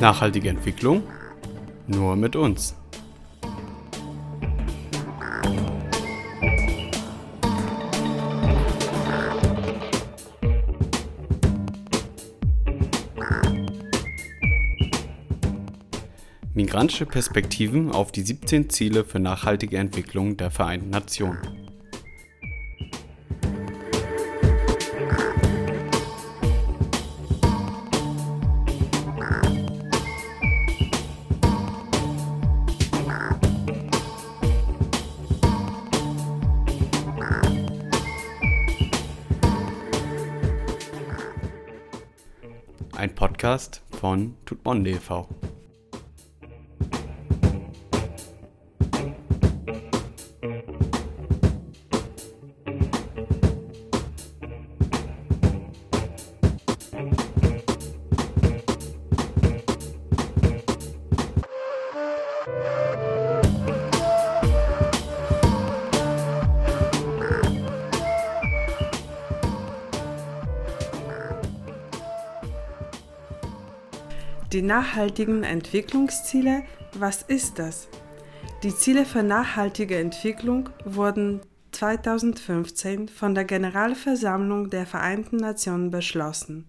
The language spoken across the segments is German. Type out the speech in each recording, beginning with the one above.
Nachhaltige Entwicklung nur mit uns. Migrantische Perspektiven auf die 17 Ziele für nachhaltige Entwicklung der Vereinten Nationen. Podcast von Tutmonde e.V. Die nachhaltigen Entwicklungsziele, was ist das? Die Ziele für nachhaltige Entwicklung wurden 2015 von der Generalversammlung der Vereinten Nationen beschlossen.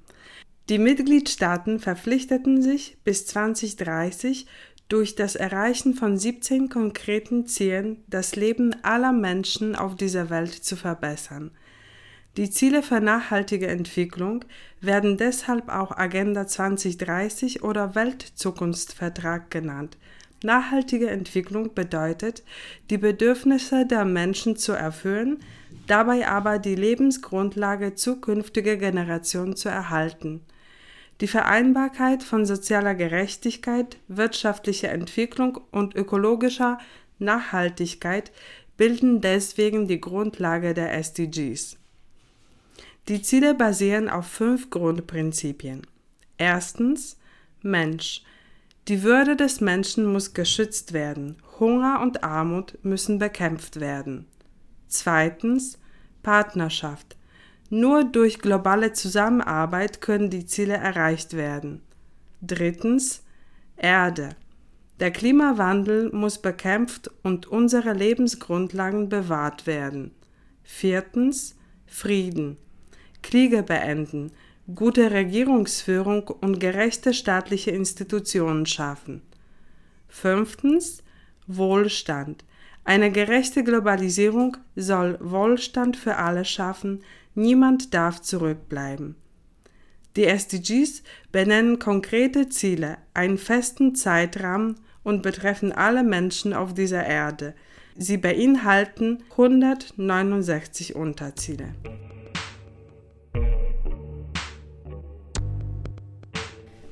Die Mitgliedstaaten verpflichteten sich bis 2030 durch das Erreichen von 17 konkreten Zielen das Leben aller Menschen auf dieser Welt zu verbessern. Die Ziele für nachhaltige Entwicklung werden deshalb auch Agenda 2030 oder Weltzukunftsvertrag genannt. Nachhaltige Entwicklung bedeutet, die Bedürfnisse der Menschen zu erfüllen, dabei aber die Lebensgrundlage zukünftiger Generationen zu erhalten. Die Vereinbarkeit von sozialer Gerechtigkeit, wirtschaftlicher Entwicklung und ökologischer Nachhaltigkeit bilden deswegen die Grundlage der SDGs. Die Ziele basieren auf fünf Grundprinzipien. Erstens Mensch. Die Würde des Menschen muss geschützt werden. Hunger und Armut müssen bekämpft werden. Zweitens Partnerschaft. Nur durch globale Zusammenarbeit können die Ziele erreicht werden. Drittens Erde. Der Klimawandel muss bekämpft und unsere Lebensgrundlagen bewahrt werden. Viertens Frieden. Kriege beenden, gute Regierungsführung und gerechte staatliche Institutionen schaffen. Fünftens Wohlstand. Eine gerechte Globalisierung soll Wohlstand für alle schaffen, niemand darf zurückbleiben. Die SDGs benennen konkrete Ziele, einen festen Zeitrahmen und betreffen alle Menschen auf dieser Erde. Sie beinhalten 169 Unterziele.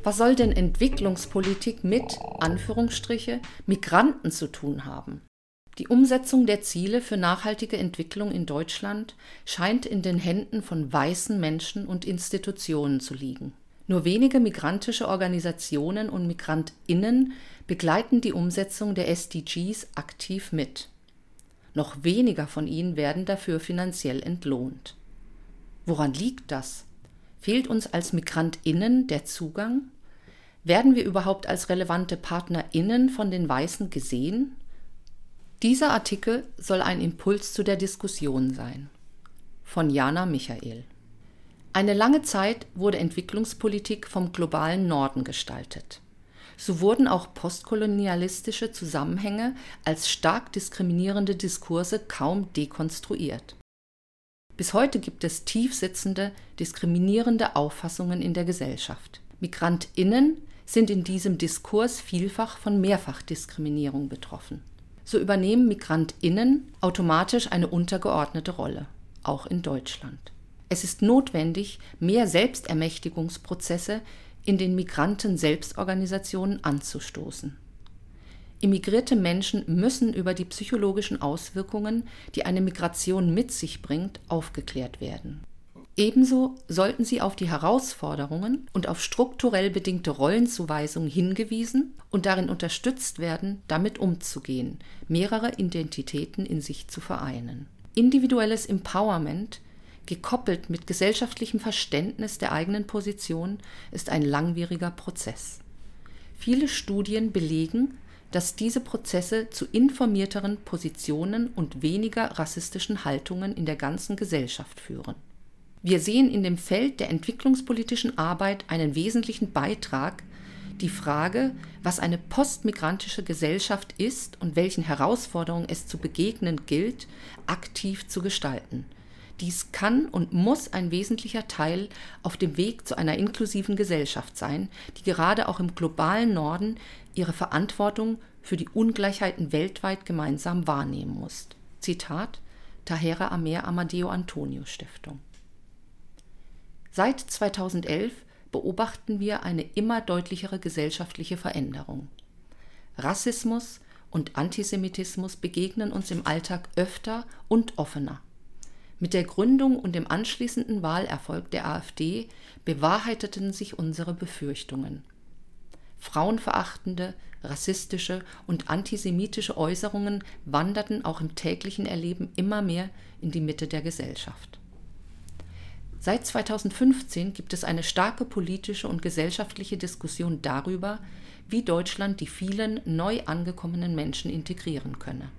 Was soll denn Entwicklungspolitik mit, Anführungsstriche, Migranten zu tun haben? Die Umsetzung der Ziele für nachhaltige Entwicklung in Deutschland scheint in den Händen von weißen Menschen und Institutionen zu liegen. Nur wenige migrantische Organisationen und Migrantinnen begleiten die Umsetzung der SDGs aktiv mit. Noch weniger von ihnen werden dafür finanziell entlohnt. Woran liegt das? Fehlt uns als Migrantinnen der Zugang? Werden wir überhaupt als relevante Partnerinnen von den Weißen gesehen? Dieser Artikel soll ein Impuls zu der Diskussion sein. Von Jana Michael. Eine lange Zeit wurde Entwicklungspolitik vom globalen Norden gestaltet. So wurden auch postkolonialistische Zusammenhänge als stark diskriminierende Diskurse kaum dekonstruiert. Bis heute gibt es tiefsitzende, diskriminierende Auffassungen in der Gesellschaft. Migrantinnen sind in diesem Diskurs vielfach von Mehrfachdiskriminierung betroffen. So übernehmen Migrantinnen automatisch eine untergeordnete Rolle, auch in Deutschland. Es ist notwendig, mehr Selbstermächtigungsprozesse in den Migranten-Selbstorganisationen anzustoßen. Immigrierte Menschen müssen über die psychologischen Auswirkungen, die eine Migration mit sich bringt, aufgeklärt werden. Ebenso sollten sie auf die Herausforderungen und auf strukturell bedingte Rollenzuweisungen hingewiesen und darin unterstützt werden, damit umzugehen, mehrere Identitäten in sich zu vereinen. Individuelles Empowerment, gekoppelt mit gesellschaftlichem Verständnis der eigenen Position, ist ein langwieriger Prozess. Viele Studien belegen, dass diese Prozesse zu informierteren Positionen und weniger rassistischen Haltungen in der ganzen Gesellschaft führen. Wir sehen in dem Feld der entwicklungspolitischen Arbeit einen wesentlichen Beitrag, die Frage, was eine postmigrantische Gesellschaft ist und welchen Herausforderungen es zu begegnen gilt, aktiv zu gestalten. Dies kann und muss ein wesentlicher Teil auf dem Weg zu einer inklusiven Gesellschaft sein, die gerade auch im globalen Norden ihre Verantwortung für die Ungleichheiten weltweit gemeinsam wahrnehmen muss. Zitat Tahera Amer Amadeo Antonio Stiftung. Seit 2011 beobachten wir eine immer deutlichere gesellschaftliche Veränderung. Rassismus und Antisemitismus begegnen uns im Alltag öfter und offener. Mit der Gründung und dem anschließenden Wahlerfolg der AfD bewahrheiteten sich unsere Befürchtungen. Frauenverachtende, rassistische und antisemitische Äußerungen wanderten auch im täglichen Erleben immer mehr in die Mitte der Gesellschaft. Seit 2015 gibt es eine starke politische und gesellschaftliche Diskussion darüber, wie Deutschland die vielen neu angekommenen Menschen integrieren könne.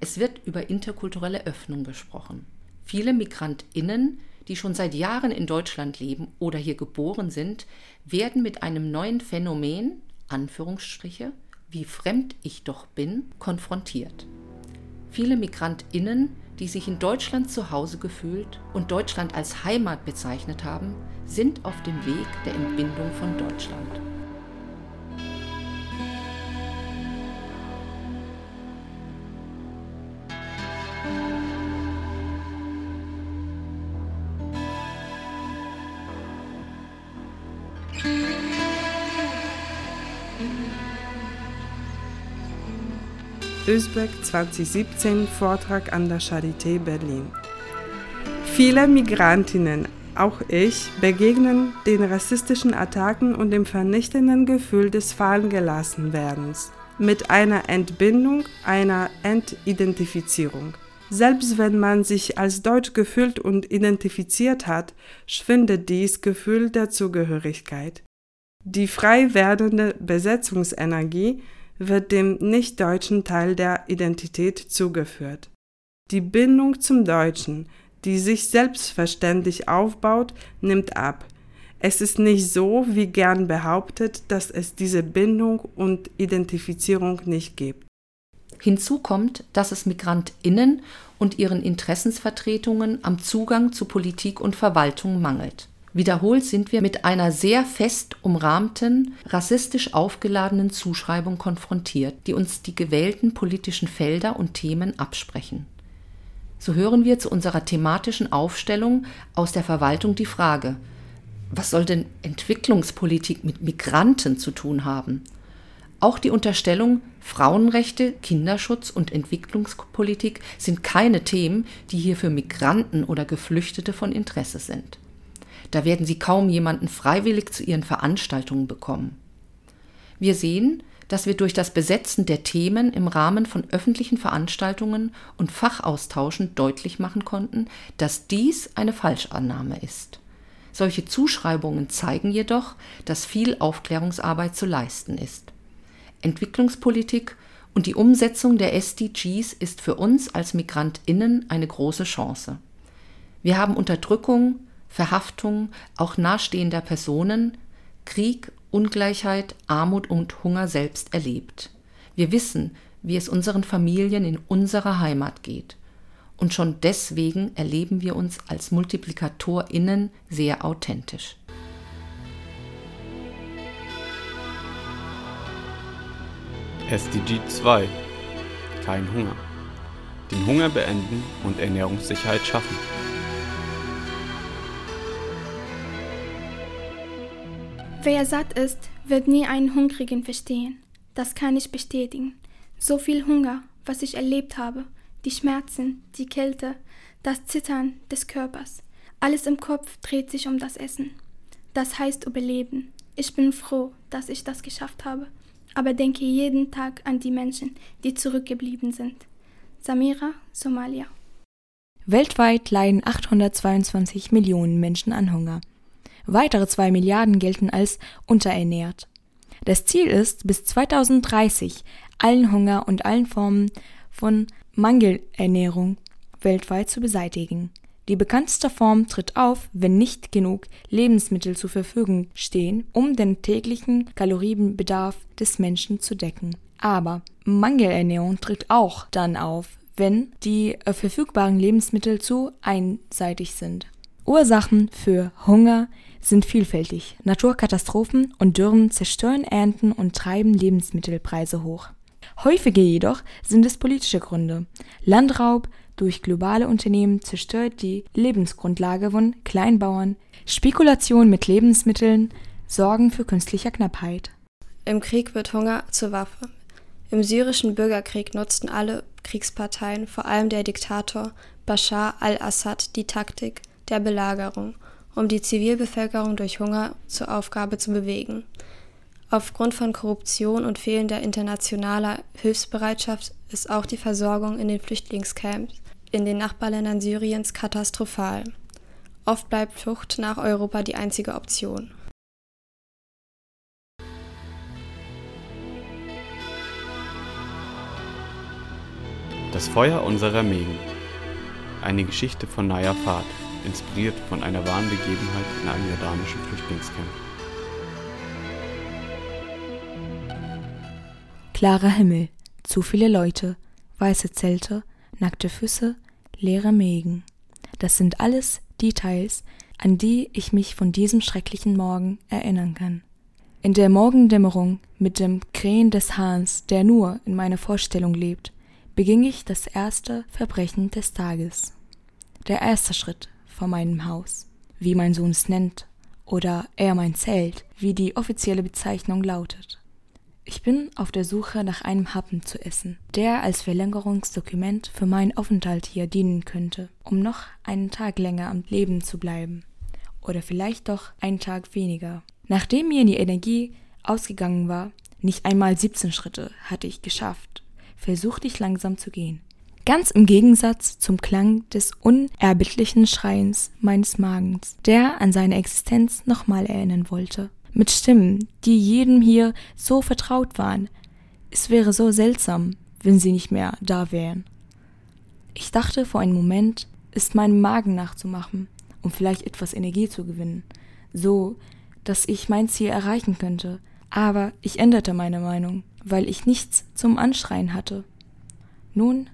Es wird über interkulturelle Öffnung gesprochen. Viele Migrantinnen, die schon seit Jahren in Deutschland leben oder hier geboren sind, werden mit einem neuen Phänomen, Anführungsstriche, wie fremd ich doch bin, konfrontiert. Viele Migrantinnen die sich in Deutschland zu Hause gefühlt und Deutschland als Heimat bezeichnet haben, sind auf dem Weg der Entbindung von Deutschland. Özbeck 2017 Vortrag an der Charité Berlin. Viele Migrantinnen, auch ich, begegnen den rassistischen Attacken und dem vernichtenden Gefühl des Fallengelassenwerdens mit einer Entbindung, einer Entidentifizierung. Selbst wenn man sich als deutsch gefühlt und identifiziert hat, schwindet dies Gefühl der Zugehörigkeit. Die frei werdende Besetzungsenergie wird dem nicht-deutschen Teil der Identität zugeführt. Die Bindung zum Deutschen, die sich selbstverständlich aufbaut, nimmt ab. Es ist nicht so, wie gern behauptet, dass es diese Bindung und Identifizierung nicht gibt. Hinzu kommt, dass es Migrantinnen und ihren Interessensvertretungen am Zugang zu Politik und Verwaltung mangelt. Wiederholt sind wir mit einer sehr fest umrahmten, rassistisch aufgeladenen Zuschreibung konfrontiert, die uns die gewählten politischen Felder und Themen absprechen. So hören wir zu unserer thematischen Aufstellung aus der Verwaltung die Frage, was soll denn Entwicklungspolitik mit Migranten zu tun haben? Auch die Unterstellung, Frauenrechte, Kinderschutz und Entwicklungspolitik sind keine Themen, die hier für Migranten oder Geflüchtete von Interesse sind. Da werden sie kaum jemanden freiwillig zu ihren Veranstaltungen bekommen. Wir sehen, dass wir durch das Besetzen der Themen im Rahmen von öffentlichen Veranstaltungen und Fachaustauschen deutlich machen konnten, dass dies eine Falschannahme ist. Solche Zuschreibungen zeigen jedoch, dass viel Aufklärungsarbeit zu leisten ist. Entwicklungspolitik und die Umsetzung der SDGs ist für uns als Migrantinnen eine große Chance. Wir haben Unterdrückung, Verhaftung auch nahestehender Personen, Krieg, Ungleichheit, Armut und Hunger selbst erlebt. Wir wissen, wie es unseren Familien in unserer Heimat geht. Und schon deswegen erleben wir uns als Multiplikatorinnen sehr authentisch. SDG 2 Kein Hunger. Den Hunger beenden und Ernährungssicherheit schaffen. Wer satt ist, wird nie einen Hungrigen verstehen. Das kann ich bestätigen. So viel Hunger, was ich erlebt habe, die Schmerzen, die Kälte, das Zittern des Körpers. Alles im Kopf dreht sich um das Essen. Das heißt Überleben. Ich bin froh, dass ich das geschafft habe, aber denke jeden Tag an die Menschen, die zurückgeblieben sind. Samira, Somalia. Weltweit leiden 822 Millionen Menschen an Hunger. Weitere zwei Milliarden gelten als unterernährt. Das Ziel ist, bis 2030 allen Hunger und allen Formen von Mangelernährung weltweit zu beseitigen. Die bekannteste Form tritt auf, wenn nicht genug Lebensmittel zur Verfügung stehen, um den täglichen Kalorienbedarf des Menschen zu decken. Aber Mangelernährung tritt auch dann auf, wenn die äh, verfügbaren Lebensmittel zu einseitig sind. Ursachen für Hunger sind vielfältig. Naturkatastrophen und Dürren zerstören Ernten und treiben Lebensmittelpreise hoch. Häufiger jedoch sind es politische Gründe. Landraub durch globale Unternehmen zerstört die Lebensgrundlage von Kleinbauern. Spekulation mit Lebensmitteln sorgen für künstliche Knappheit. Im Krieg wird Hunger zur Waffe. Im syrischen Bürgerkrieg nutzten alle Kriegsparteien, vor allem der Diktator Bashar al-Assad, die Taktik der Belagerung, um die Zivilbevölkerung durch Hunger zur Aufgabe zu bewegen. Aufgrund von Korruption und fehlender internationaler Hilfsbereitschaft ist auch die Versorgung in den Flüchtlingscamps in den Nachbarländern Syriens katastrophal. Oft bleibt Flucht nach Europa die einzige Option. Das Feuer unserer Mägen. Eine Geschichte von Naya Fahd, inspiriert von einer wahren Begebenheit in einem jordanischen Flüchtlingscamp. Klarer Himmel, zu viele Leute, weiße Zelte, nackte Füße, leere Mägen. Das sind alles Details, an die ich mich von diesem schrecklichen Morgen erinnern kann. In der Morgendämmerung mit dem Krähen des Hahns, der nur in meiner Vorstellung lebt, beging ich das erste Verbrechen des Tages. Der erste Schritt vor meinem Haus, wie mein Sohn es nennt, oder eher mein Zelt, wie die offizielle Bezeichnung lautet. Ich bin auf der Suche nach einem Happen zu essen, der als Verlängerungsdokument für meinen Aufenthalt hier dienen könnte, um noch einen Tag länger am Leben zu bleiben. Oder vielleicht doch einen Tag weniger. Nachdem mir die Energie ausgegangen war, nicht einmal 17 Schritte hatte ich geschafft, versuchte ich langsam zu gehen. Ganz im Gegensatz zum Klang des unerbittlichen Schreins meines Magens, der an seine Existenz nochmal erinnern wollte. Mit Stimmen, die jedem hier so vertraut waren. Es wäre so seltsam, wenn sie nicht mehr da wären. Ich dachte vor einem Moment, es meinem Magen nachzumachen, um vielleicht etwas Energie zu gewinnen, so dass ich mein Ziel erreichen könnte. Aber ich änderte meine Meinung, weil ich nichts zum Anschreien hatte. Nun,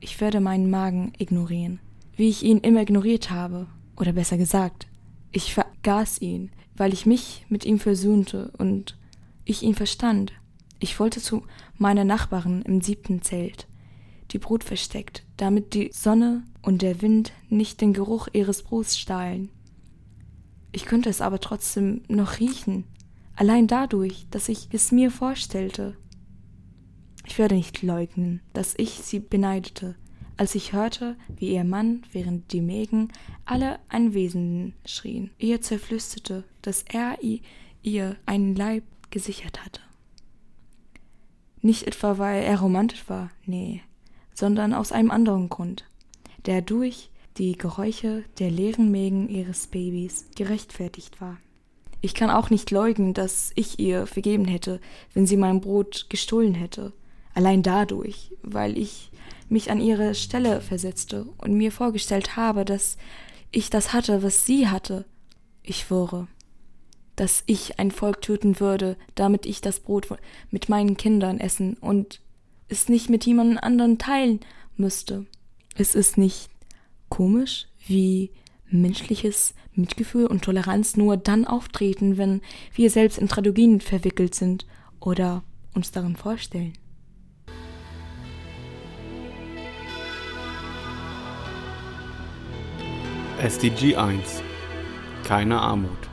ich werde meinen Magen ignorieren, wie ich ihn immer ignoriert habe, oder besser gesagt, ich vergaß ihn, weil ich mich mit ihm versöhnte und ich ihn verstand. Ich wollte zu meiner Nachbarin im siebten Zelt, die Brot versteckt, damit die Sonne und der Wind nicht den Geruch ihres Brots stahlen. Ich könnte es aber trotzdem noch riechen, allein dadurch, dass ich es mir vorstellte. Ich werde nicht leugnen, dass ich sie beneidete, als ich hörte, wie ihr Mann, während die Mägen alle Anwesenden schrien, ihr zerflüsterte, dass er ihr einen Leib gesichert hatte. Nicht etwa, weil er romantisch war, nee, sondern aus einem anderen Grund, der durch die Geräusche der leeren Mägen ihres Babys gerechtfertigt war. Ich kann auch nicht leugnen, dass ich ihr vergeben hätte, wenn sie mein Brot gestohlen hätte, Allein dadurch, weil ich mich an ihre Stelle versetzte und mir vorgestellt habe, dass ich das hatte, was sie hatte. Ich schwöre, dass ich ein Volk töten würde, damit ich das Brot mit meinen Kindern essen und es nicht mit jemand anderen teilen müsste. Es ist nicht komisch, wie menschliches Mitgefühl und Toleranz nur dann auftreten, wenn wir selbst in Tragödien verwickelt sind oder uns darin vorstellen. SDG 1 Keine Armut.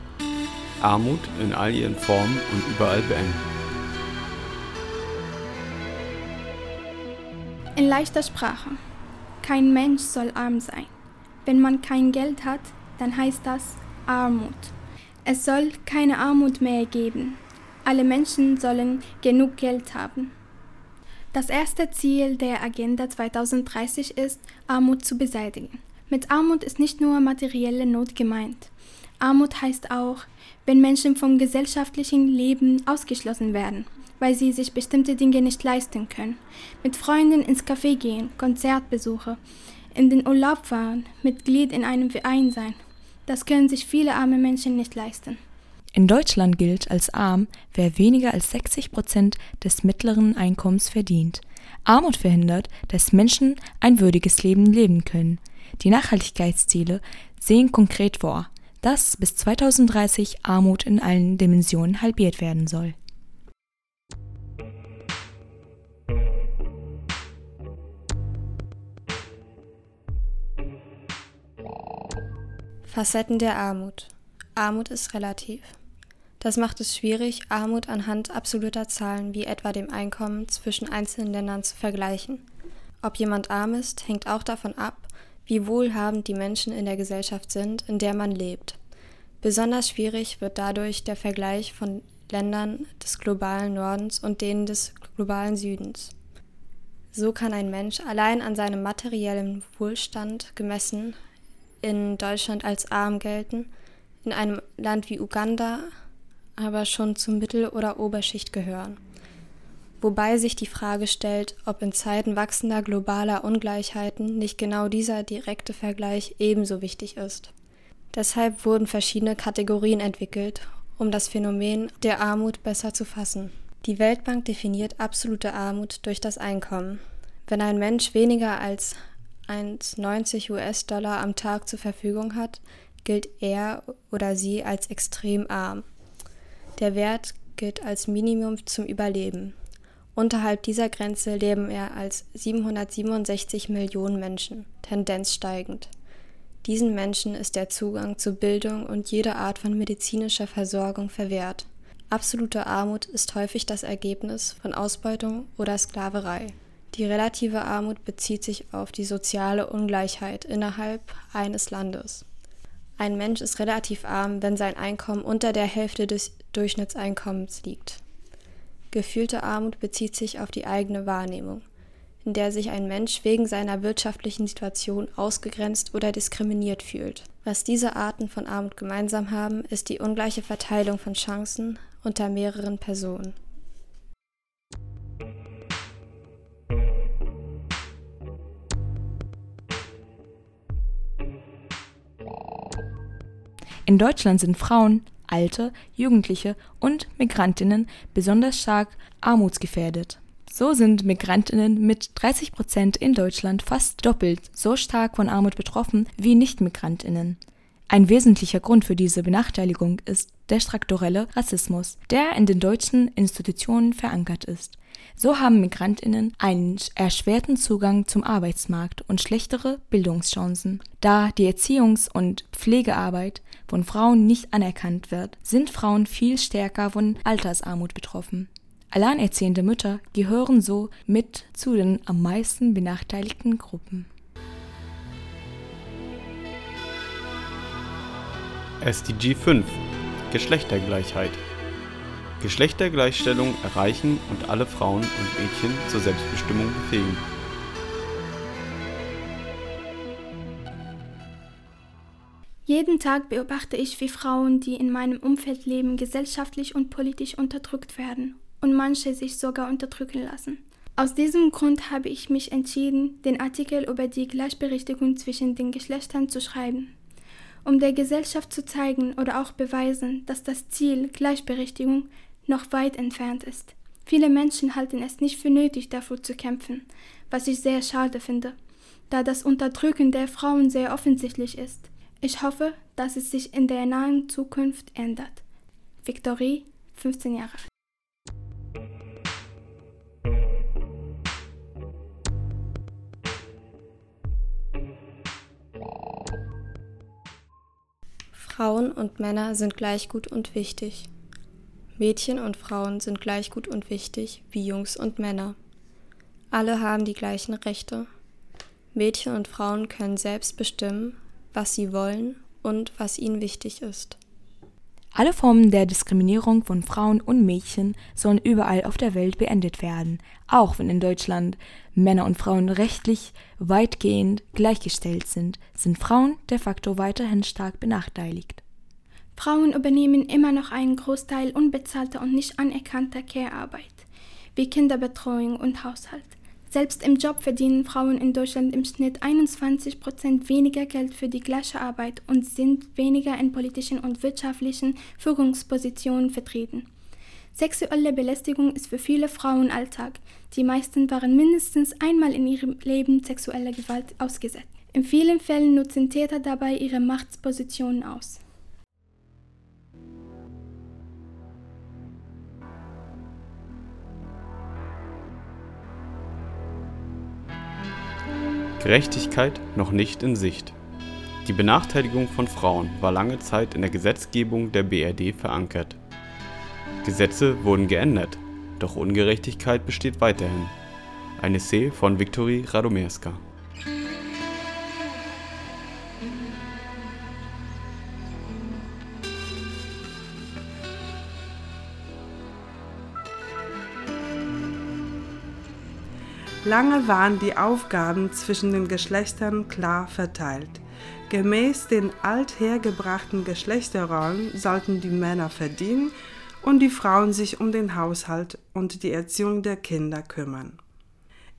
Armut in all ihren Formen und überall beenden. In leichter Sprache. Kein Mensch soll arm sein. Wenn man kein Geld hat, dann heißt das Armut. Es soll keine Armut mehr geben. Alle Menschen sollen genug Geld haben. Das erste Ziel der Agenda 2030 ist, Armut zu beseitigen. Mit Armut ist nicht nur materielle Not gemeint. Armut heißt auch, wenn Menschen vom gesellschaftlichen Leben ausgeschlossen werden, weil sie sich bestimmte Dinge nicht leisten können. Mit Freunden ins Café gehen, Konzertbesuche, in den Urlaub fahren, Mitglied in einem Verein sein. Das können sich viele arme Menschen nicht leisten. In Deutschland gilt als arm, wer weniger als 60 Prozent des mittleren Einkommens verdient. Armut verhindert, dass Menschen ein würdiges Leben leben können. Die Nachhaltigkeitsziele sehen konkret vor, dass bis 2030 Armut in allen Dimensionen halbiert werden soll. Facetten der Armut. Armut ist relativ. Das macht es schwierig, Armut anhand absoluter Zahlen wie etwa dem Einkommen zwischen einzelnen Ländern zu vergleichen. Ob jemand arm ist, hängt auch davon ab, wie wohlhabend die Menschen in der Gesellschaft sind, in der man lebt. Besonders schwierig wird dadurch der Vergleich von Ländern des globalen Nordens und denen des globalen Südens. So kann ein Mensch allein an seinem materiellen Wohlstand gemessen in Deutschland als arm gelten, in einem Land wie Uganda aber schon zur Mittel- oder Oberschicht gehören. Wobei sich die Frage stellt, ob in Zeiten wachsender globaler Ungleichheiten nicht genau dieser direkte Vergleich ebenso wichtig ist. Deshalb wurden verschiedene Kategorien entwickelt, um das Phänomen der Armut besser zu fassen. Die Weltbank definiert absolute Armut durch das Einkommen. Wenn ein Mensch weniger als 1,90 US-Dollar am Tag zur Verfügung hat, gilt er oder sie als extrem arm. Der Wert gilt als Minimum zum Überleben. Unterhalb dieser Grenze leben er als 767 Millionen Menschen, Tendenz steigend. Diesen Menschen ist der Zugang zu Bildung und jeder Art von medizinischer Versorgung verwehrt. Absolute Armut ist häufig das Ergebnis von Ausbeutung oder Sklaverei. Die relative Armut bezieht sich auf die soziale Ungleichheit innerhalb eines Landes. Ein Mensch ist relativ arm, wenn sein Einkommen unter der Hälfte des Durchschnittseinkommens liegt. Gefühlte Armut bezieht sich auf die eigene Wahrnehmung, in der sich ein Mensch wegen seiner wirtschaftlichen Situation ausgegrenzt oder diskriminiert fühlt. Was diese Arten von Armut gemeinsam haben, ist die ungleiche Verteilung von Chancen unter mehreren Personen. In Deutschland sind Frauen, Alte, Jugendliche und Migrantinnen besonders stark armutsgefährdet. So sind Migrantinnen mit 30 Prozent in Deutschland fast doppelt so stark von Armut betroffen wie Nicht-Migrantinnen. Ein wesentlicher Grund für diese Benachteiligung ist der strukturelle Rassismus, der in den deutschen Institutionen verankert ist. So haben Migrantinnen einen erschwerten Zugang zum Arbeitsmarkt und schlechtere Bildungschancen. Da die Erziehungs- und Pflegearbeit von Frauen nicht anerkannt wird, sind Frauen viel stärker von Altersarmut betroffen. Alleinerziehende Mütter gehören so mit zu den am meisten benachteiligten Gruppen. SDG 5 Geschlechtergleichheit Geschlechtergleichstellung erreichen und alle Frauen und Mädchen zur Selbstbestimmung befähigen. Jeden Tag beobachte ich, wie Frauen, die in meinem Umfeld leben, gesellschaftlich und politisch unterdrückt werden und manche sich sogar unterdrücken lassen. Aus diesem Grund habe ich mich entschieden, den Artikel über die Gleichberechtigung zwischen den Geschlechtern zu schreiben, um der Gesellschaft zu zeigen oder auch beweisen, dass das Ziel Gleichberechtigung noch weit entfernt ist. Viele Menschen halten es nicht für nötig, dafür zu kämpfen, was ich sehr schade finde, da das Unterdrücken der Frauen sehr offensichtlich ist. Ich hoffe, dass es sich in der nahen Zukunft ändert. Victorie, 15 Jahre. Frauen und Männer sind gleich gut und wichtig. Mädchen und Frauen sind gleich gut und wichtig wie Jungs und Männer. Alle haben die gleichen Rechte. Mädchen und Frauen können selbst bestimmen, was sie wollen und was ihnen wichtig ist. Alle Formen der Diskriminierung von Frauen und Mädchen sollen überall auf der Welt beendet werden, auch wenn in Deutschland Männer und Frauen rechtlich weitgehend gleichgestellt sind, sind Frauen de facto weiterhin stark benachteiligt. Frauen übernehmen immer noch einen Großteil unbezahlter und nicht anerkannter Care-Arbeit, wie Kinderbetreuung und Haushalt. Selbst im Job verdienen Frauen in Deutschland im Schnitt 21 Prozent weniger Geld für die gleiche Arbeit und sind weniger in politischen und wirtschaftlichen Führungspositionen vertreten. Sexuelle Belästigung ist für viele Frauen Alltag. Die meisten waren mindestens einmal in ihrem Leben sexueller Gewalt ausgesetzt. In vielen Fällen nutzen Täter dabei ihre Machtspositionen aus. Gerechtigkeit noch nicht in Sicht. Die Benachteiligung von Frauen war lange Zeit in der Gesetzgebung der BRD verankert. Gesetze wurden geändert, doch Ungerechtigkeit besteht weiterhin. Ein Essay von Viktorie Radomerska Lange waren die Aufgaben zwischen den Geschlechtern klar verteilt. Gemäß den althergebrachten Geschlechterrollen sollten die Männer verdienen und die Frauen sich um den Haushalt und die Erziehung der Kinder kümmern.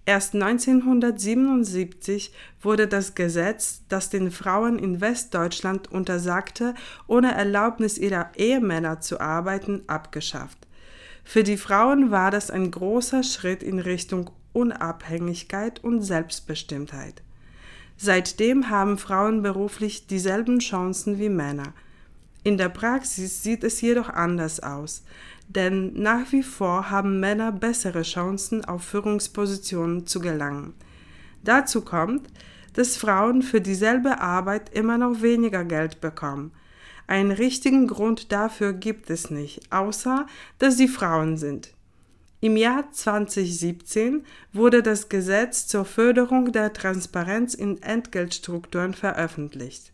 Erst 1977 wurde das Gesetz, das den Frauen in Westdeutschland untersagte, ohne Erlaubnis ihrer Ehemänner zu arbeiten, abgeschafft. Für die Frauen war das ein großer Schritt in Richtung Unabhängigkeit und Selbstbestimmtheit. Seitdem haben Frauen beruflich dieselben Chancen wie Männer. In der Praxis sieht es jedoch anders aus, denn nach wie vor haben Männer bessere Chancen, auf Führungspositionen zu gelangen. Dazu kommt, dass Frauen für dieselbe Arbeit immer noch weniger Geld bekommen. Einen richtigen Grund dafür gibt es nicht, außer dass sie Frauen sind. Im Jahr 2017 wurde das Gesetz zur Förderung der Transparenz in Entgeltstrukturen veröffentlicht.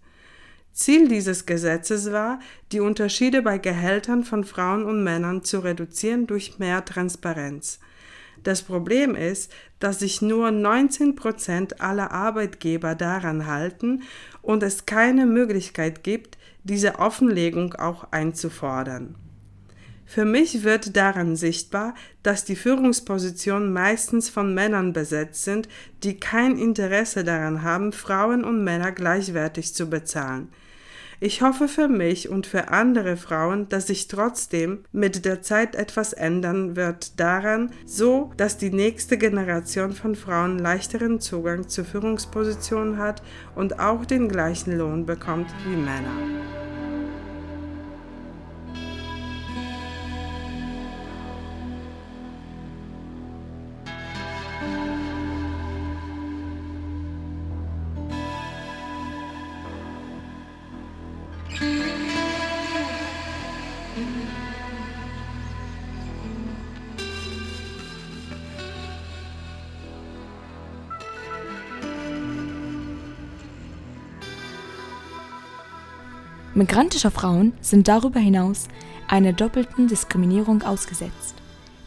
Ziel dieses Gesetzes war, die Unterschiede bei Gehältern von Frauen und Männern zu reduzieren durch mehr Transparenz. Das Problem ist, dass sich nur 19 Prozent aller Arbeitgeber daran halten und es keine Möglichkeit gibt, diese Offenlegung auch einzufordern. Für mich wird daran sichtbar, dass die Führungspositionen meistens von Männern besetzt sind, die kein Interesse daran haben, Frauen und Männer gleichwertig zu bezahlen. Ich hoffe für mich und für andere Frauen, dass sich trotzdem mit der Zeit etwas ändern wird daran, so dass die nächste Generation von Frauen leichteren Zugang zu Führungspositionen hat und auch den gleichen Lohn bekommt wie Männer. Migrantische Frauen sind darüber hinaus einer doppelten Diskriminierung ausgesetzt.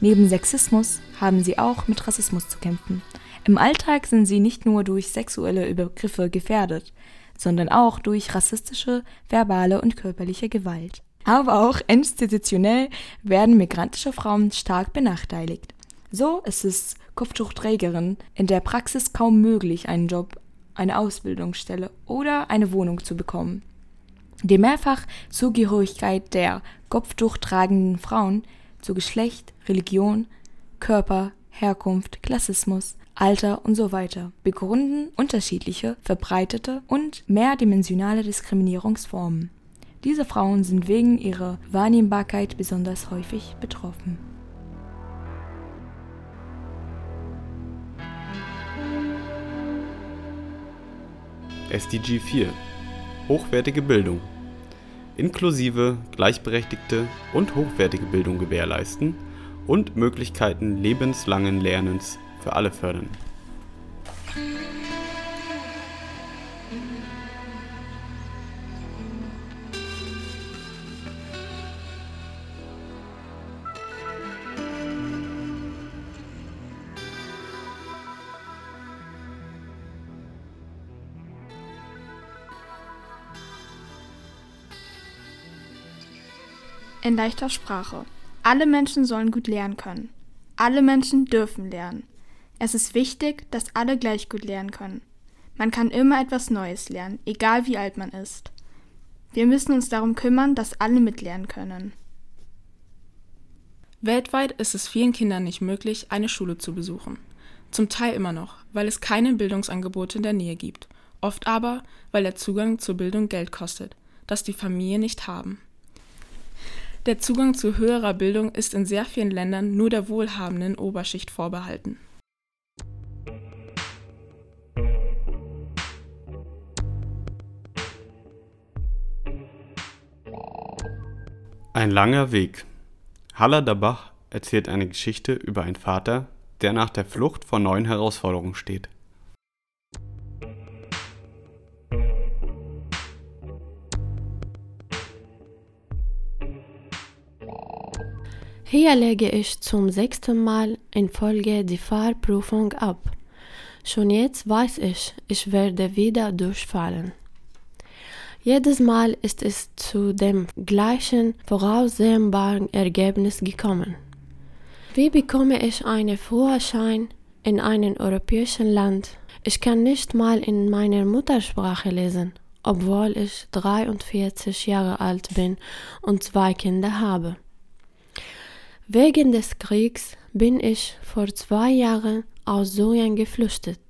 Neben Sexismus haben sie auch mit Rassismus zu kämpfen. Im Alltag sind sie nicht nur durch sexuelle Übergriffe gefährdet, sondern auch durch rassistische, verbale und körperliche Gewalt. Aber auch institutionell werden migrantische Frauen stark benachteiligt. So ist es Kopftuchträgerin in der Praxis kaum möglich, einen Job, eine Ausbildungsstelle oder eine Wohnung zu bekommen. Die Mehrfachzugehörigkeit der Kopftuch tragenden Frauen zu Geschlecht, Religion, Körper, Herkunft, Klassismus, Alter und so weiter begründen unterschiedliche, verbreitete und mehrdimensionale Diskriminierungsformen. Diese Frauen sind wegen ihrer Wahrnehmbarkeit besonders häufig betroffen. SDG 4 Hochwertige Bildung. Inklusive gleichberechtigte und hochwertige Bildung gewährleisten und Möglichkeiten lebenslangen Lernens für alle fördern In leichter Sprache. Alle Menschen sollen gut lernen können. Alle Menschen dürfen lernen. Es ist wichtig, dass alle gleich gut lernen können. Man kann immer etwas Neues lernen, egal wie alt man ist. Wir müssen uns darum kümmern, dass alle mitlernen können. Weltweit ist es vielen Kindern nicht möglich, eine Schule zu besuchen. Zum Teil immer noch, weil es keine Bildungsangebote in der Nähe gibt. Oft aber, weil der Zugang zur Bildung Geld kostet, das die Familien nicht haben. Der Zugang zu höherer Bildung ist in sehr vielen Ländern nur der wohlhabenden Oberschicht vorbehalten. Ein langer Weg. Haller Dabach erzählt eine Geschichte über einen Vater, der nach der Flucht vor neuen Herausforderungen steht. Hier lege ich zum sechsten Mal in Folge die Fahrprüfung ab. Schon jetzt weiß ich, ich werde wieder durchfallen. Jedes Mal ist es zu dem gleichen voraussehbaren Ergebnis gekommen. Wie bekomme ich einen Führerschein in einem europäischen Land? Ich kann nicht mal in meiner Muttersprache lesen, obwohl ich 43 Jahre alt bin und zwei Kinder habe. Wegen des Kriegs bin ich vor zwei Jahren aus Syrien geflüchtet.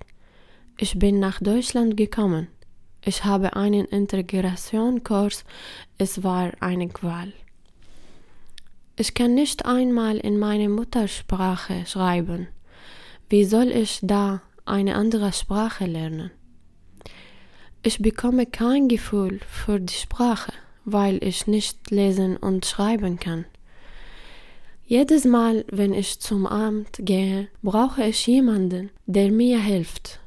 Ich bin nach Deutschland gekommen. Ich habe einen Integrationskurs. Es war eine Qual. Ich kann nicht einmal in meine Muttersprache schreiben. Wie soll ich da eine andere Sprache lernen? Ich bekomme kein Gefühl für die Sprache, weil ich nicht lesen und schreiben kann. Jedes Mal, wenn ich zum Amt gehe, brauche ich jemanden, der mir hilft.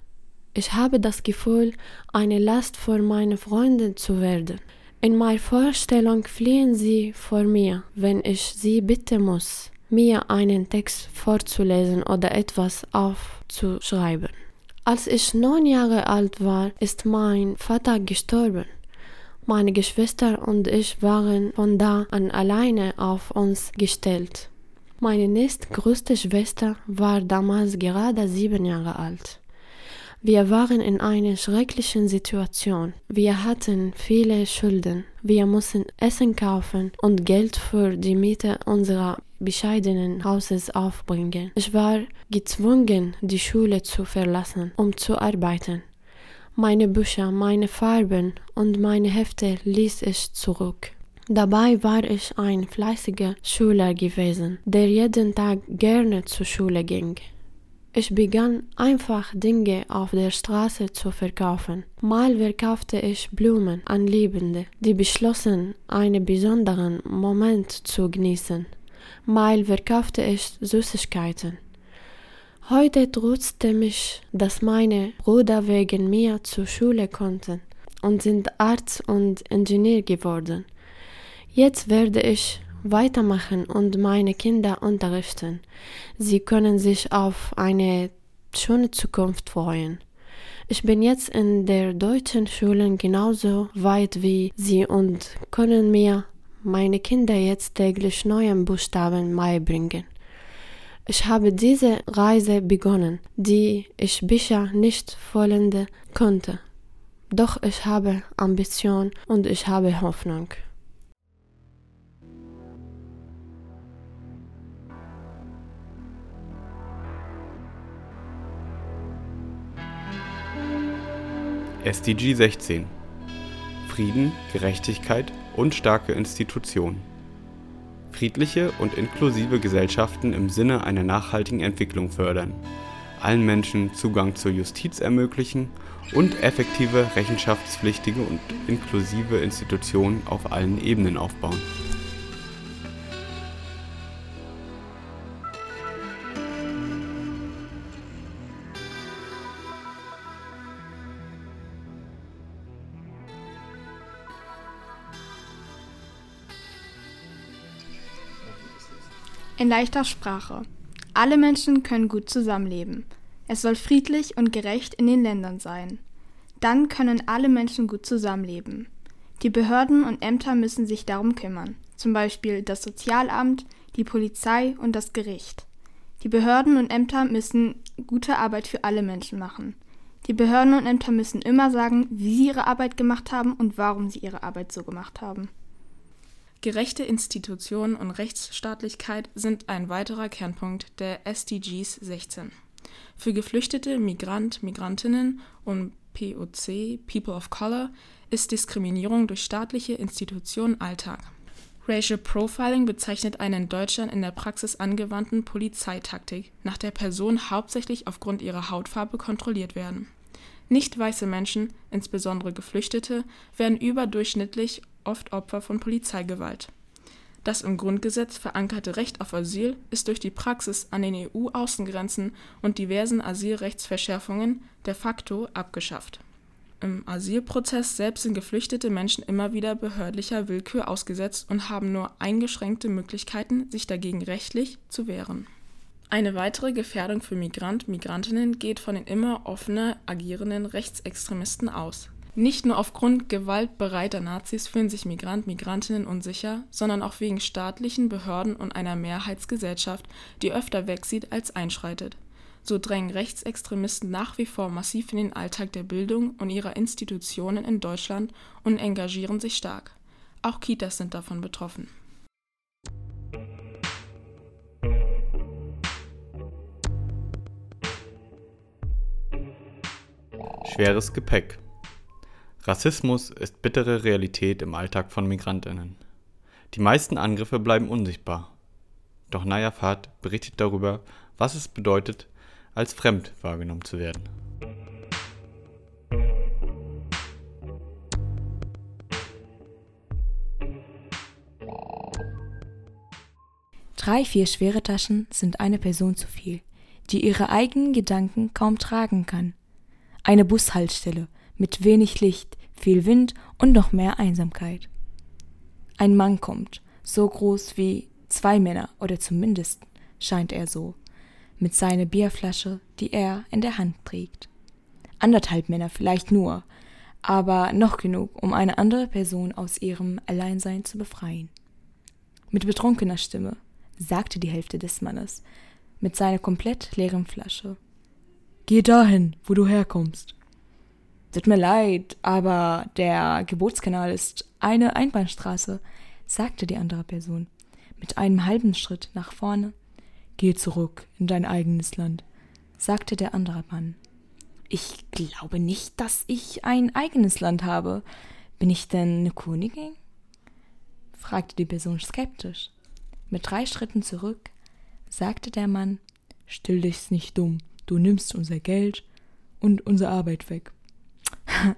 Ich habe das Gefühl, eine Last für meine Freunde zu werden. In meiner Vorstellung fliehen sie vor mir, wenn ich sie bitten muss, mir einen Text vorzulesen oder etwas aufzuschreiben. Als ich neun Jahre alt war, ist mein Vater gestorben. Meine Geschwister und ich waren von da an alleine auf uns gestellt. Meine nächstgrößte Schwester war damals gerade sieben Jahre alt. Wir waren in einer schrecklichen Situation. Wir hatten viele Schulden. Wir mussten Essen kaufen und Geld für die Miete unserer bescheidenen Hauses aufbringen. Ich war gezwungen, die Schule zu verlassen, um zu arbeiten. Meine Bücher, meine Farben und meine Hefte ließ ich zurück. Dabei war ich ein fleißiger Schüler gewesen, der jeden Tag gerne zur Schule ging. Ich begann einfach Dinge auf der Straße zu verkaufen. Mal verkaufte ich Blumen an Liebende, die beschlossen, einen besonderen Moment zu genießen. Mal verkaufte ich Süßigkeiten. Heute tröstet mich, dass meine Brüder wegen mir zur Schule konnten und sind Arzt und Ingenieur geworden. Jetzt werde ich weitermachen und meine Kinder unterrichten. Sie können sich auf eine schöne Zukunft freuen. Ich bin jetzt in der deutschen Schule genauso weit wie sie und können mir meine Kinder jetzt täglich neue Buchstaben beibringen. Ich habe diese Reise begonnen, die ich bisher nicht vollenden konnte. Doch ich habe Ambition und ich habe Hoffnung. SDG 16 Frieden, Gerechtigkeit und starke Institutionen. Friedliche und inklusive Gesellschaften im Sinne einer nachhaltigen Entwicklung fördern, allen Menschen Zugang zur Justiz ermöglichen und effektive, rechenschaftspflichtige und inklusive Institutionen auf allen Ebenen aufbauen. In leichter Sprache. Alle Menschen können gut zusammenleben. Es soll friedlich und gerecht in den Ländern sein. Dann können alle Menschen gut zusammenleben. Die Behörden und Ämter müssen sich darum kümmern. zum Beispiel das Sozialamt, die Polizei und das Gericht. Die Behörden und Ämter müssen gute Arbeit für alle Menschen machen. Die Behörden und Ämter müssen immer sagen, wie sie ihre Arbeit gemacht haben und warum sie ihre Arbeit so gemacht haben. Gerechte Institutionen und Rechtsstaatlichkeit sind ein weiterer Kernpunkt der SDGs 16. Für Geflüchtete, Migrant, Migrantinnen und POC, People of Color, ist Diskriminierung durch staatliche Institutionen Alltag. Racial Profiling bezeichnet eine in Deutschland in der Praxis angewandten Polizeitaktik, nach der Personen hauptsächlich aufgrund ihrer Hautfarbe kontrolliert werden. Nicht weiße Menschen, insbesondere Geflüchtete, werden überdurchschnittlich oft Opfer von Polizeigewalt. Das im Grundgesetz verankerte Recht auf Asyl ist durch die Praxis an den EU-Außengrenzen und diversen Asylrechtsverschärfungen de facto abgeschafft. Im Asylprozess selbst sind geflüchtete Menschen immer wieder behördlicher Willkür ausgesetzt und haben nur eingeschränkte Möglichkeiten, sich dagegen rechtlich zu wehren. Eine weitere Gefährdung für Migrant, Migrantinnen geht von den immer offener agierenden Rechtsextremisten aus. Nicht nur aufgrund gewaltbereiter Nazis fühlen sich Migrant, Migrantinnen unsicher, sondern auch wegen staatlichen Behörden und einer Mehrheitsgesellschaft, die öfter wegsieht als einschreitet. So drängen Rechtsextremisten nach wie vor massiv in den Alltag der Bildung und ihrer Institutionen in Deutschland und engagieren sich stark. Auch Kitas sind davon betroffen. Schweres Gepäck. Rassismus ist bittere Realität im Alltag von Migrantinnen. Die meisten Angriffe bleiben unsichtbar. Doch Nayafat berichtet darüber, was es bedeutet, als fremd wahrgenommen zu werden. Drei, vier schwere Taschen sind eine Person zu viel, die ihre eigenen Gedanken kaum tragen kann. Eine Bushaltestelle mit wenig Licht, viel Wind und noch mehr Einsamkeit. Ein Mann kommt, so groß wie zwei Männer oder zumindest scheint er so mit seiner Bierflasche, die er in der Hand trägt. Anderthalb Männer vielleicht nur, aber noch genug, um eine andere Person aus ihrem Alleinsein zu befreien. Mit betrunkener Stimme sagte die Hälfte des Mannes mit seiner komplett leeren Flasche. Geh dahin, wo du herkommst. Tut mir leid, aber der Geburtskanal ist eine Einbahnstraße, sagte die andere Person mit einem halben Schritt nach vorne Geh zurück in dein eigenes Land, sagte der andere Mann. Ich glaube nicht, dass ich ein eigenes Land habe. Bin ich denn eine Königin? fragte die Person skeptisch. Mit drei Schritten zurück sagte der Mann Still dich nicht dumm, du nimmst unser Geld und unsere Arbeit weg.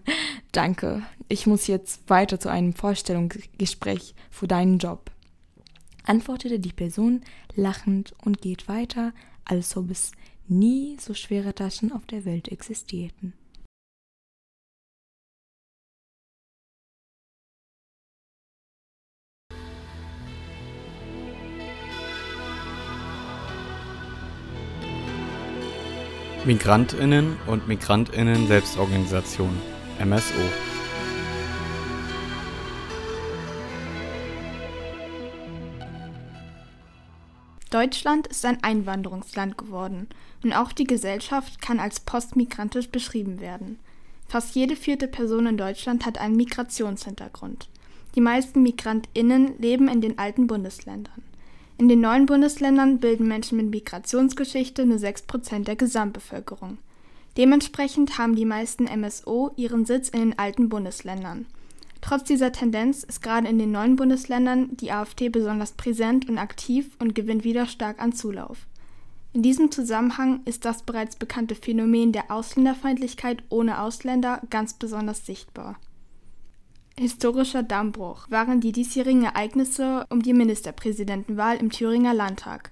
Danke, ich muss jetzt weiter zu einem Vorstellungsgespräch für deinen Job antwortete die Person lachend und geht weiter, als ob es nie so schwere Taschen auf der Welt existierten. Migrantinnen und Migrantinnen Selbstorganisation MSO Deutschland ist ein Einwanderungsland geworden und auch die Gesellschaft kann als postmigrantisch beschrieben werden. Fast jede vierte Person in Deutschland hat einen Migrationshintergrund. Die meisten Migrantinnen leben in den alten Bundesländern. In den neuen Bundesländern bilden Menschen mit Migrationsgeschichte nur 6% der Gesamtbevölkerung. Dementsprechend haben die meisten MSO ihren Sitz in den alten Bundesländern. Trotz dieser Tendenz ist gerade in den neuen Bundesländern die AfD besonders präsent und aktiv und gewinnt wieder stark an Zulauf. In diesem Zusammenhang ist das bereits bekannte Phänomen der Ausländerfeindlichkeit ohne Ausländer ganz besonders sichtbar. Historischer Dammbruch waren die diesjährigen Ereignisse um die Ministerpräsidentenwahl im Thüringer Landtag.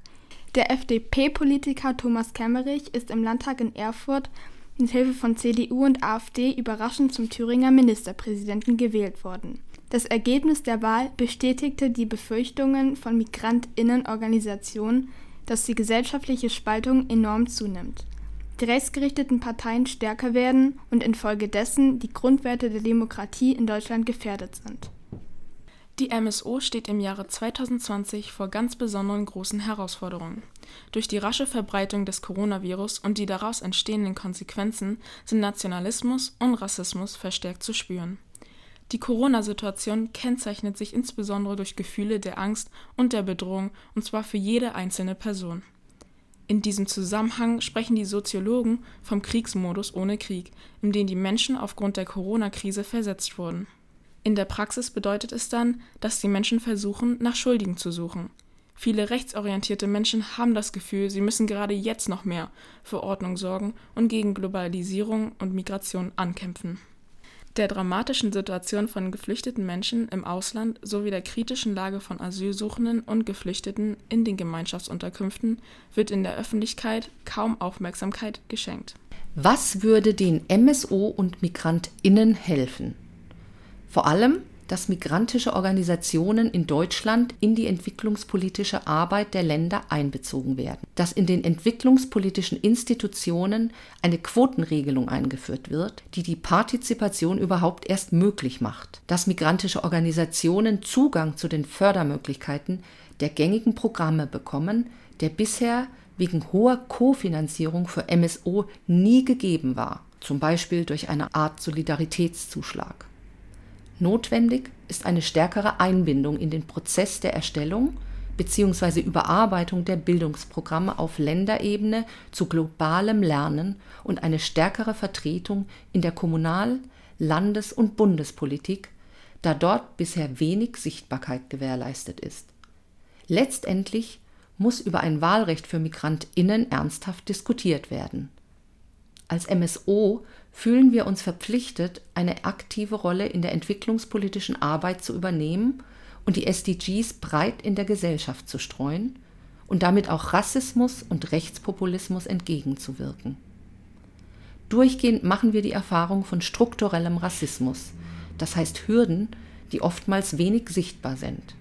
Der FDP-Politiker Thomas Kemmerich ist im Landtag in Erfurt mit Hilfe von CDU und AfD überraschend zum Thüringer Ministerpräsidenten gewählt worden. Das Ergebnis der Wahl bestätigte die Befürchtungen von Migrantinnenorganisationen, dass die gesellschaftliche Spaltung enorm zunimmt, die rechtsgerichteten Parteien stärker werden und infolgedessen die Grundwerte der Demokratie in Deutschland gefährdet sind. Die MSO steht im Jahre 2020 vor ganz besonderen großen Herausforderungen. Durch die rasche Verbreitung des Coronavirus und die daraus entstehenden Konsequenzen sind Nationalismus und Rassismus verstärkt zu spüren. Die Corona-Situation kennzeichnet sich insbesondere durch Gefühle der Angst und der Bedrohung, und zwar für jede einzelne Person. In diesem Zusammenhang sprechen die Soziologen vom Kriegsmodus ohne Krieg, in den die Menschen aufgrund der Corona-Krise versetzt wurden. In der Praxis bedeutet es dann, dass die Menschen versuchen, nach Schuldigen zu suchen. Viele rechtsorientierte Menschen haben das Gefühl, sie müssen gerade jetzt noch mehr für Ordnung sorgen und gegen Globalisierung und Migration ankämpfen. Der dramatischen Situation von geflüchteten Menschen im Ausland sowie der kritischen Lage von Asylsuchenden und Geflüchteten in den Gemeinschaftsunterkünften wird in der Öffentlichkeit kaum Aufmerksamkeit geschenkt. Was würde den MSO und Migrantinnen helfen? Vor allem, dass migrantische Organisationen in Deutschland in die entwicklungspolitische Arbeit der Länder einbezogen werden, dass in den entwicklungspolitischen Institutionen eine Quotenregelung eingeführt wird, die die Partizipation überhaupt erst möglich macht, dass migrantische Organisationen Zugang zu den Fördermöglichkeiten der gängigen Programme bekommen, der bisher wegen hoher Kofinanzierung für MSO nie gegeben war, zum Beispiel durch eine Art Solidaritätszuschlag. Notwendig ist eine stärkere Einbindung in den Prozess der Erstellung bzw. Überarbeitung der Bildungsprogramme auf Länderebene zu globalem Lernen und eine stärkere Vertretung in der Kommunal-, Landes- und Bundespolitik, da dort bisher wenig Sichtbarkeit gewährleistet ist. Letztendlich muss über ein Wahlrecht für Migrantinnen ernsthaft diskutiert werden. Als MSO fühlen wir uns verpflichtet, eine aktive Rolle in der entwicklungspolitischen Arbeit zu übernehmen und die SDGs breit in der Gesellschaft zu streuen und damit auch Rassismus und Rechtspopulismus entgegenzuwirken. Durchgehend machen wir die Erfahrung von strukturellem Rassismus, das heißt Hürden, die oftmals wenig sichtbar sind.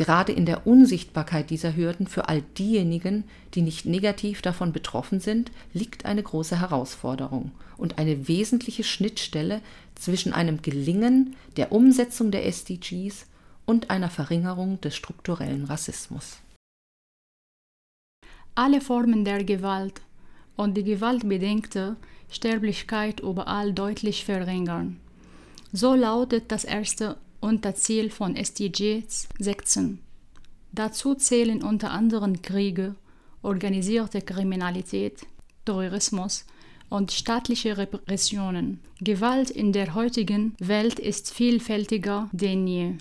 Gerade in der Unsichtbarkeit dieser Hürden für all diejenigen, die nicht negativ davon betroffen sind, liegt eine große Herausforderung und eine wesentliche Schnittstelle zwischen einem Gelingen der Umsetzung der SDGs und einer Verringerung des strukturellen Rassismus. Alle Formen der Gewalt und die gewaltbedingte Sterblichkeit überall deutlich verringern. So lautet das erste Unterziel von SDGs 16. Dazu zählen unter anderem Kriege, organisierte Kriminalität, Terrorismus und staatliche Repressionen. Gewalt in der heutigen Welt ist vielfältiger denn je.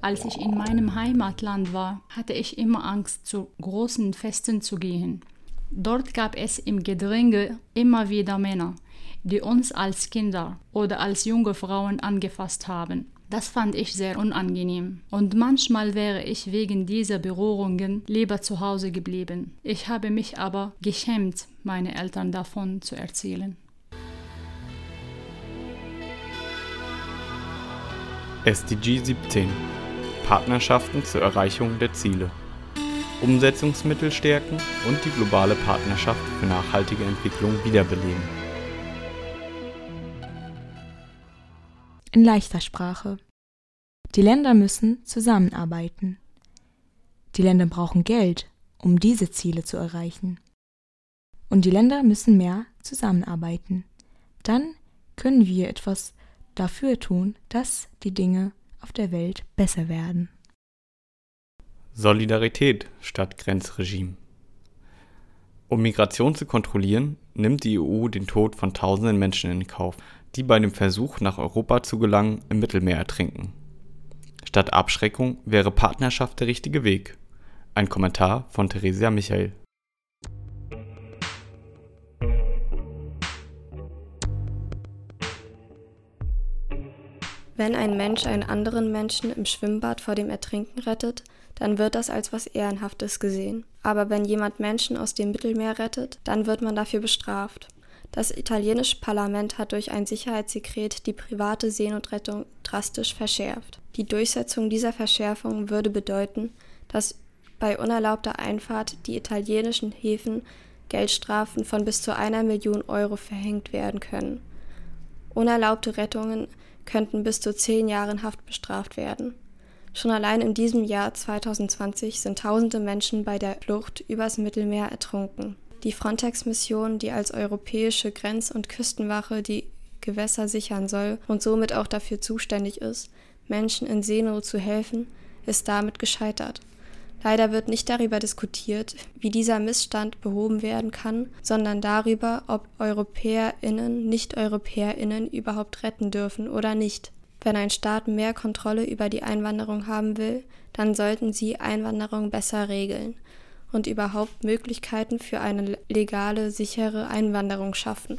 Als ich in meinem Heimatland war, hatte ich immer Angst, zu großen Festen zu gehen. Dort gab es im Gedränge immer wieder Männer, die uns als Kinder oder als junge Frauen angefasst haben. Das fand ich sehr unangenehm. Und manchmal wäre ich wegen dieser Berührungen lieber zu Hause geblieben. Ich habe mich aber geschämt, meine Eltern davon zu erzählen. SDG 17 Partnerschaften zur Erreichung der Ziele Umsetzungsmittel stärken und die globale Partnerschaft für nachhaltige Entwicklung wiederbeleben. In leichter Sprache. Die Länder müssen zusammenarbeiten. Die Länder brauchen Geld, um diese Ziele zu erreichen. Und die Länder müssen mehr zusammenarbeiten. Dann können wir etwas dafür tun, dass die Dinge auf der Welt besser werden. Solidarität statt Grenzregime. Um Migration zu kontrollieren, nimmt die EU den Tod von tausenden Menschen in Kauf, die bei dem Versuch, nach Europa zu gelangen, im Mittelmeer ertrinken. Statt Abschreckung wäre Partnerschaft der richtige Weg. Ein Kommentar von Theresia Michael. Wenn ein Mensch einen anderen Menschen im Schwimmbad vor dem Ertrinken rettet, dann wird das als was Ehrenhaftes gesehen. Aber wenn jemand Menschen aus dem Mittelmeer rettet, dann wird man dafür bestraft. Das italienische Parlament hat durch ein Sicherheitssekret die private Seenotrettung drastisch verschärft. Die Durchsetzung dieser Verschärfung würde bedeuten, dass bei unerlaubter Einfahrt die italienischen Häfen Geldstrafen von bis zu einer Million Euro verhängt werden können. Unerlaubte Rettungen könnten bis zu zehn Jahren Haft bestraft werden. Schon allein in diesem Jahr 2020 sind tausende Menschen bei der Flucht übers Mittelmeer ertrunken. Die Frontex-Mission, die als europäische Grenz- und Küstenwache die Gewässer sichern soll und somit auch dafür zuständig ist, Menschen in Seenot zu helfen, ist damit gescheitert. Leider wird nicht darüber diskutiert, wie dieser Missstand behoben werden kann, sondern darüber, ob Europäerinnen Nicht-Europäerinnen überhaupt retten dürfen oder nicht. Wenn ein Staat mehr Kontrolle über die Einwanderung haben will, dann sollten sie Einwanderung besser regeln und überhaupt Möglichkeiten für eine legale, sichere Einwanderung schaffen.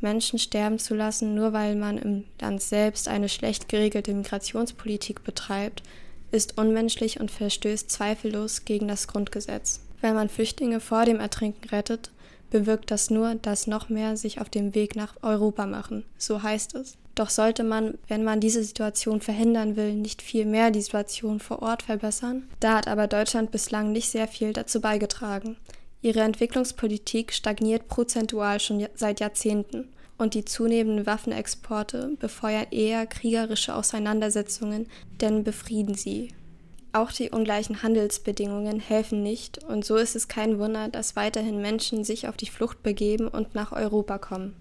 Menschen sterben zu lassen, nur weil man im Land selbst eine schlecht geregelte Migrationspolitik betreibt, ist unmenschlich und verstößt zweifellos gegen das Grundgesetz. Wenn man Flüchtlinge vor dem Ertrinken rettet, bewirkt das nur, dass noch mehr sich auf dem Weg nach Europa machen, so heißt es. Doch sollte man, wenn man diese Situation verhindern will, nicht viel mehr die Situation vor Ort verbessern? Da hat aber Deutschland bislang nicht sehr viel dazu beigetragen. Ihre Entwicklungspolitik stagniert prozentual schon seit Jahrzehnten und die zunehmenden Waffenexporte befeuern eher kriegerische Auseinandersetzungen, denn befrieden sie. Auch die ungleichen Handelsbedingungen helfen nicht, und so ist es kein Wunder, dass weiterhin Menschen sich auf die Flucht begeben und nach Europa kommen.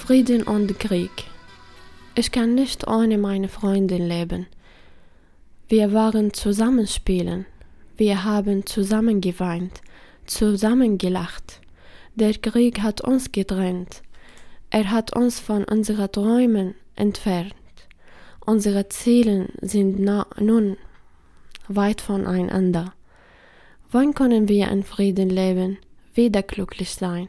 Frieden und Krieg. Ich kann nicht ohne meine Freundin leben. Wir waren zusammen spielen. Wir haben zusammen geweint, zusammen gelacht. Der Krieg hat uns getrennt. Er hat uns von unseren Träumen entfernt. Unsere Ziele sind nun weit voneinander. Wann können wir in Frieden leben, wieder glücklich sein?